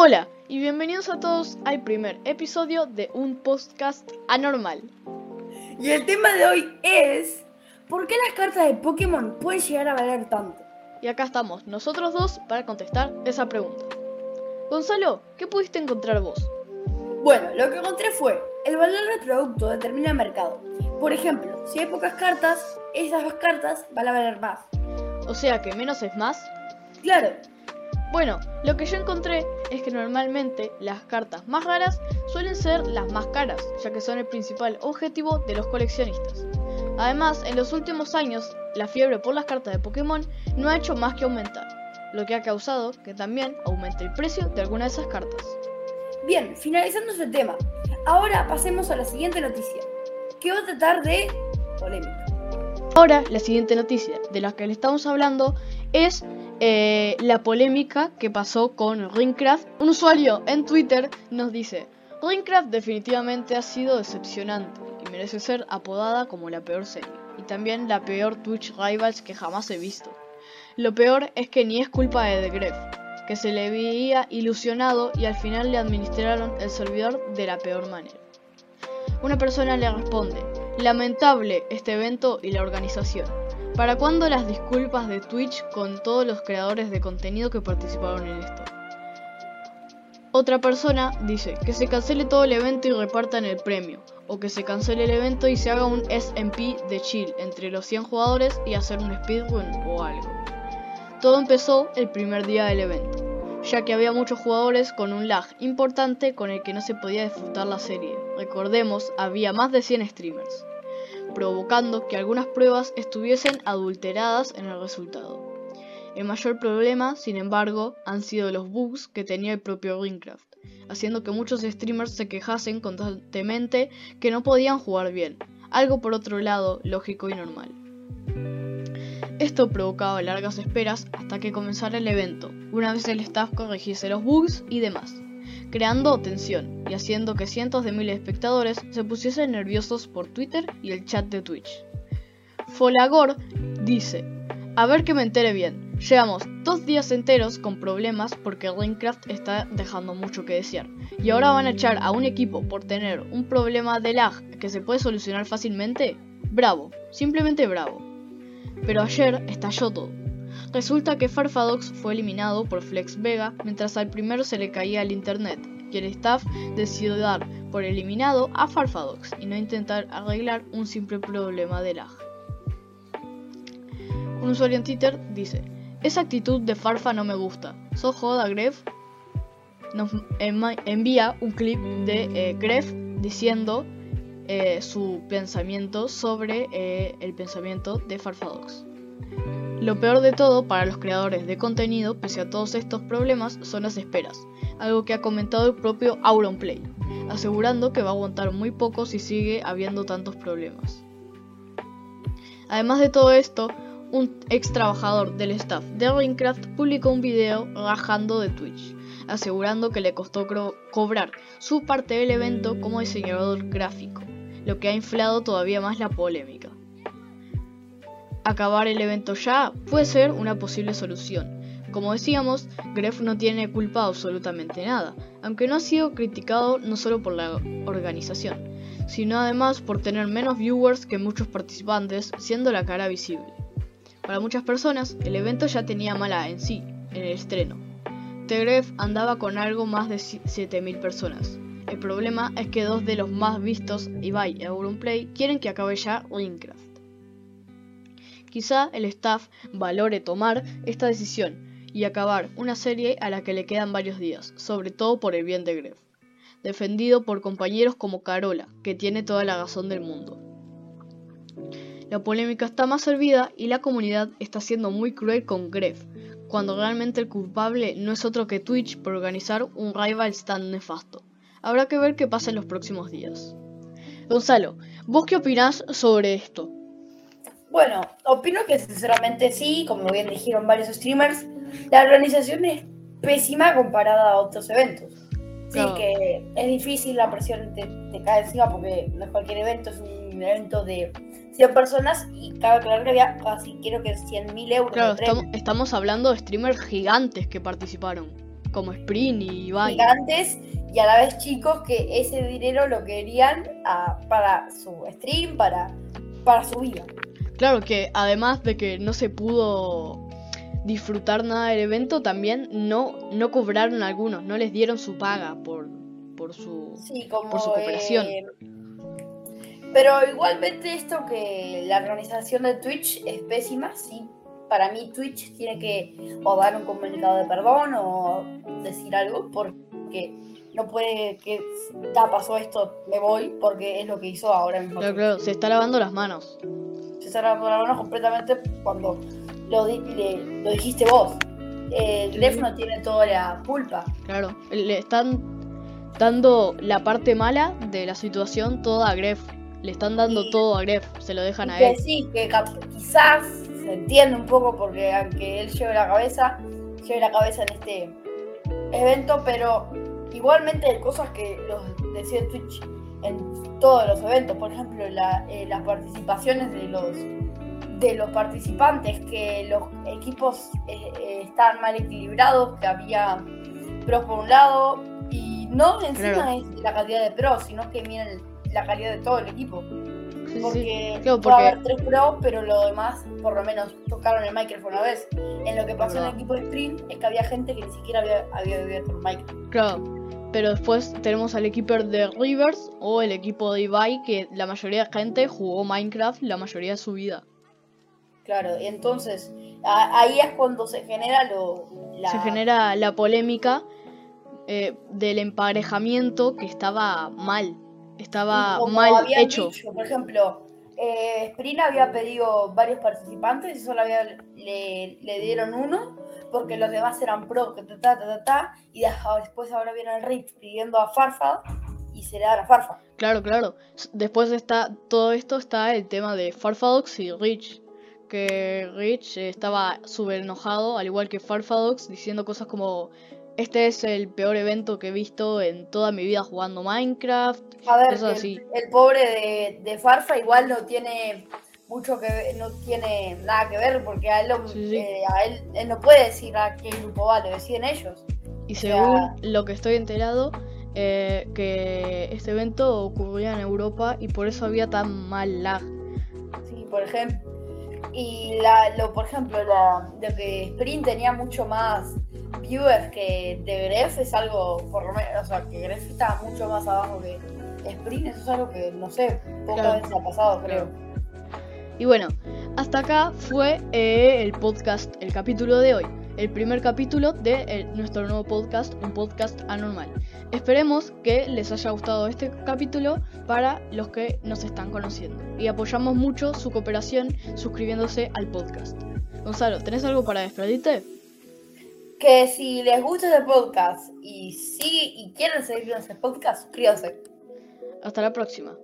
Hola y bienvenidos a todos al primer episodio de un podcast anormal. Y el tema de hoy es ¿por qué las cartas de Pokémon pueden llegar a valer tanto? Y acá estamos nosotros dos para contestar esa pregunta. Gonzalo, ¿qué pudiste encontrar vos? Bueno, lo que encontré fue el valor del producto determina el mercado. Por ejemplo, si hay pocas cartas, esas dos cartas van a valer más. O sea que menos es más. Claro, Bueno, lo que yo encontré es que normalmente las cartas más raras suelen ser las más caras, ya que son el principal objetivo de los coleccionistas. Además, en los últimos años, la fiebre por las cartas de Pokémon no ha hecho más que aumentar, lo que ha causado que también aumente el precio de algunas de esas cartas. bien, finalizando ese tema. Ahora pasemos a la siguiente noticia, que va a tratar de polémica. Ahora, la siguiente noticia de la que le estamos hablando es eh, la polémica que pasó con Ringcraft. Un usuario en Twitter nos dice, Ringcraft definitivamente ha sido decepcionante y merece ser apodada como la peor serie, y también la peor Twitch Rivals que jamás he visto. Lo peor es que ni es culpa de The Gref, que se le veía ilusionado y al final le administraron el servidor de la peor manera. Una persona le responde, lamentable este evento y la organización. ¿Para cuándo las disculpas de Twitch con todos los creadores de contenido que participaron en esto? Otra persona dice que se cancele todo el evento y repartan el premio, o que se cancele el evento y se haga un SMP de chill entre los 100 jugadores y hacer un speedrun o algo. Todo empezó el primer día del evento, ya que había muchos jugadores con un lag importante con el que no se podía disfrutar la serie. Recordemos, había más de 100 streamers, provocando que algunas pruebas estuviesen adulteradas en el resultado. El mayor problema, sin embargo, han sido los bugs que tenía el propio Minecraft, haciendo que muchos streamers se quejasen constantemente que no podían jugar bien, algo por otro lado lógico y normal. Esto provocaba largas esperas hasta que comenzara el evento, una vez el staff corrigiese los bugs y demás, creando tensión y haciendo que cientos de miles de espectadores se pusiesen nerviosos por Twitter y el chat de Twitch. Folagor dice, a ver que me entere bien, llevamos dos días enteros con problemas porque Minecraft está dejando mucho que desear, y ahora van a echar a un equipo por tener un problema de lag que se puede solucionar fácilmente. Bravo, simplemente bravo. Pero ayer estalló todo. Resulta que Farfadox fue eliminado por Flex Vega mientras al primero se le caía el internet, y el staff decidió dar por eliminado a Farfadox y no intentar arreglar un simple problema de lag. Un usuario en Twitter dice, esa actitud de Farfa no me gusta. ¿Sos joda, Gref? Nos envía un clip de eh, Gref diciendo eh, su pensamiento sobre eh, el pensamiento de Farfadox. Lo peor de todo para los creadores de contenido, pese a todos estos problemas, son las esperas, algo que ha comentado el propio Auronplay, asegurando que va a aguantar muy poco si sigue habiendo tantos problemas. Además de todo esto, un ex trabajador del staff de Minecraft publicó un video rajando de Twitch, asegurando que le costó cobrar su parte del evento como diseñador gráfico, lo que ha inflado todavía más la polémica. Acabar el evento ya puede ser una posible solución. Como decíamos, Gref no tiene culpa absolutamente nada, aunque no ha sido criticado no solo por la organización, sino además por tener menos viewers que muchos participantes, siendo la cara visible. Para muchas personas, el evento ya tenía mala en sí, en el estreno. Tegref andaba con algo más de 7.000 personas. El problema es que dos de los más vistos, Ibai y Auronplay, quieren que acabe ya Minecraft. Quizá el staff valore tomar esta decisión y acabar una serie a la que le quedan varios días, sobre todo por el bien de Gref, defendido por compañeros como Carola, que tiene toda la razón del mundo. La polémica está más servida y la comunidad está siendo muy cruel con Gref, cuando realmente el culpable no es otro que Twitch por organizar un rival tan nefasto. Habrá que ver qué pasa en los próximos días. Gonzalo, ¿vos qué opinás sobre esto? Bueno, opino que sinceramente sí, como bien dijeron varios streamers, la organización es pésima comparada a otros eventos. Sí, Claro. que es difícil, la presión te, te cae encima porque no es cualquier evento, es un evento de 100 personas y cabe aclarar que había casi, creo que 100 mil euros Claro, estamos hablando de streamers gigantes que participaron. como Sprint y Ibai. gigantes y a la vez chicos que ese dinero lo querían ah, para su stream, para, para su vida. Claro que además de que no se pudo disfrutar nada del evento, también no, no cobraron algunos, no les dieron su paga por, por su, Sí, como, por su cooperación. eh, pero igualmente esto que la organización de Twitch es pésima, sí. Para mí Twitch tiene que o dar un comunicado de perdón o decir algo porque no puede que ya pasó esto, me voy porque es lo que hizo ahora mismo. Claro, claro, se está lavando las manos. Se está lavando la mano completamente cuando lo, le- lo dijiste vos. El no tiene toda la culpa. Claro, le están dando la parte mala de la situación toda a Gref. Le están dando Y- todo a Gref, se lo dejan a que él. sí, que quizás se entiende un poco porque aunque él lleve la cabeza, lleve la cabeza en este evento, pero igualmente hay cosas que los decía Twitch en todos los eventos, por ejemplo, la- eh, las participaciones de los de los participantes, que los equipos eh, eh, estaban mal equilibrados, que había pros por un lado, y no encima Claro. es la calidad de pros, sino que miren la calidad de todo el equipo. Sí, sí. Porque puede haber tres pros, pero lo demás, por lo menos, tocaron el micrófono una vez. En lo que pasó en el equipo de Sprint es que había gente que ni siquiera había, había abierto el micrófono. Claro, pero después tenemos al equipo de Rivers o el equipo de Ibai, que la mayoría de gente jugó Minecraft la mayoría de su vida. Claro, entonces a- ahí es cuando se genera lo. La... Se genera la polémica eh, del emparejamiento que estaba mal, estaba como mal hecho. dicho, por ejemplo, eh, había pedido varios participantes y solo había, le, le dieron uno porque los demás eran pro, que ta, ta, ta, ta, y después ahora viene el Rich pidiendo a Farfa y se le dan a Farfa. Claro, claro. Después está todo esto está el tema de Farfadox y Rich. Que Rich estaba súper enojado, al igual que Farfadox, diciendo cosas como: Este es el peor evento que he visto en toda mi vida jugando Minecraft. A ver, el, así. el pobre de, de Farfa igual no tiene mucho que ver, no tiene nada que ver porque a él, lo- Sí, sí. eh, a él, él no puede decir a qué grupo va, lo deciden ellos. Y según lo que estoy enterado, eh, que este evento ocurría en Europa y por eso había tan mal lag. Sí, por ejemplo. Y la, lo, por ejemplo, la, lo que Sprint tenía mucho más viewers que de Gref es algo, por lo menos, o sea, que Gref está mucho más abajo que Sprint, eso es algo que, no sé, pocas Claro. veces ha pasado, creo. Y bueno, hasta acá fue eh, el podcast, el capítulo de hoy. El primer capítulo de eh, nuestro nuevo podcast, un podcast anormal. Esperemos que les haya gustado este capítulo para los que nos están conociendo. Y apoyamos mucho su cooperación suscribiéndose al podcast. Gonzalo, ¿tenés algo para despedirte? Que si les gusta este podcast y sí y quieren seguir este podcast, suscríbanse. Hasta la próxima.